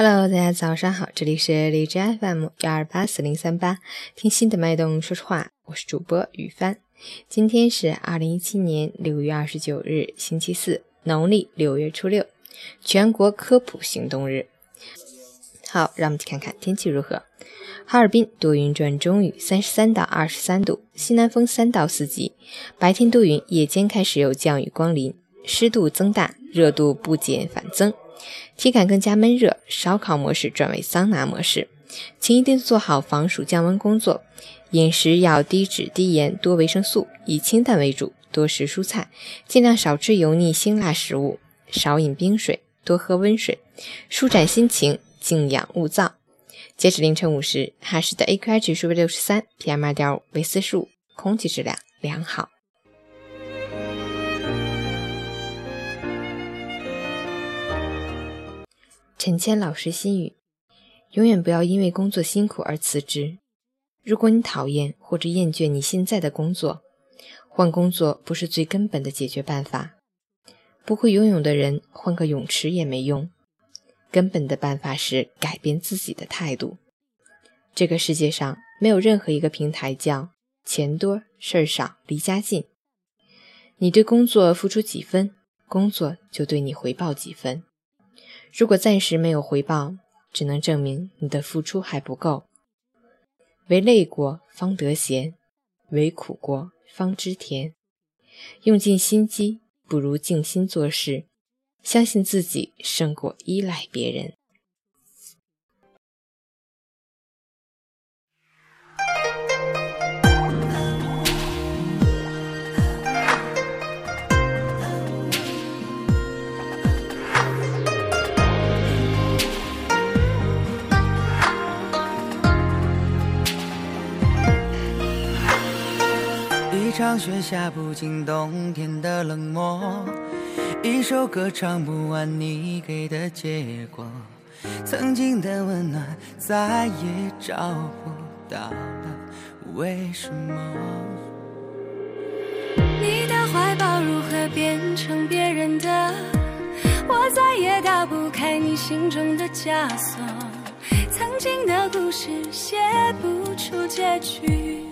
Hello，大家早上好，这里是荔枝 FM 幺二八四零三八，听心的脉动说说话，我是主播雨帆。今天是二零一七年六月二十九日，星期四，农历六月初六，全国科普行动日。好，让我们去看看天气如何。哈尔滨多云转中雨，三十三到二十三度，西南风三到四级，白天多云，夜间开始有降雨光临，湿度增大，热度不减反增。体感更加闷热，烧烤模式转为桑拿模式，请一定做好防暑降温工作。饮食要低脂低盐多维生素，以清淡为主，多食蔬菜，尽量少吃油腻辛辣食物，少饮冰水，多喝温水。舒展心情，静养勿躁。截止凌晨五时，哈市的 AQI 指数为六十三，PM 二点五为四十五，空气质量良好。陈谦老师心语：永远不要因为工作辛苦而辞职。如果你讨厌或者厌倦你现在的工作，换工作不是最根本的解决办法。不会游泳的人换个泳池也没用。根本的办法是改变自己的态度。这个世界上没有任何一个平台叫钱多事儿少离家近。你对工作付出几分，工作就对你回报几分。如果暂时没有回报，只能证明你的付出还不够。唯累过方得闲，唯苦过方知甜。用尽心机不如静心做事，相信自己胜过依赖别人。场雪下不尽冬天的冷漠，一首歌唱不完你给的结果，曾经的温暖再也找不到了，为什么？你的怀抱如何变成别人的？我再也打不开你心中的枷锁，曾经的故事写不出结局。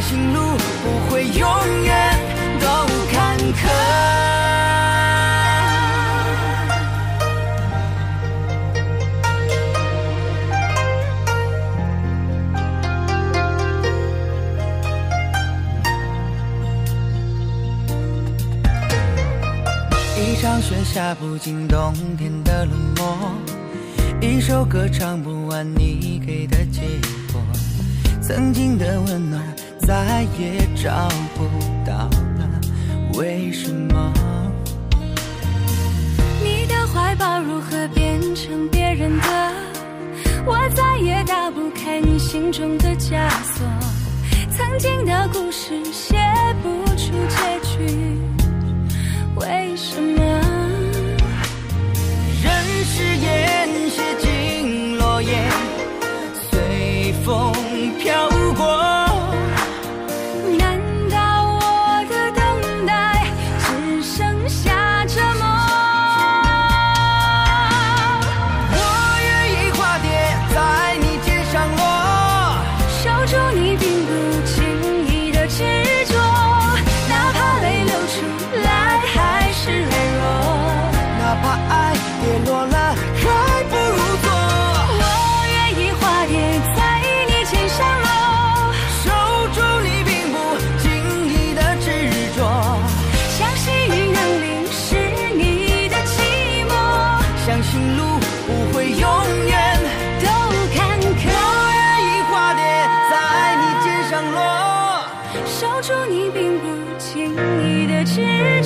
心路不会永远都坎坷。一场雪下不尽冬天的冷漠，一首歌唱不完你给的结果，曾经的温暖。再也找不到了，为什么？你的怀抱如何变成别人的？我再也打不开你心中的枷锁。曾经的故事写不出结局，为什么？住你并不经意的执着。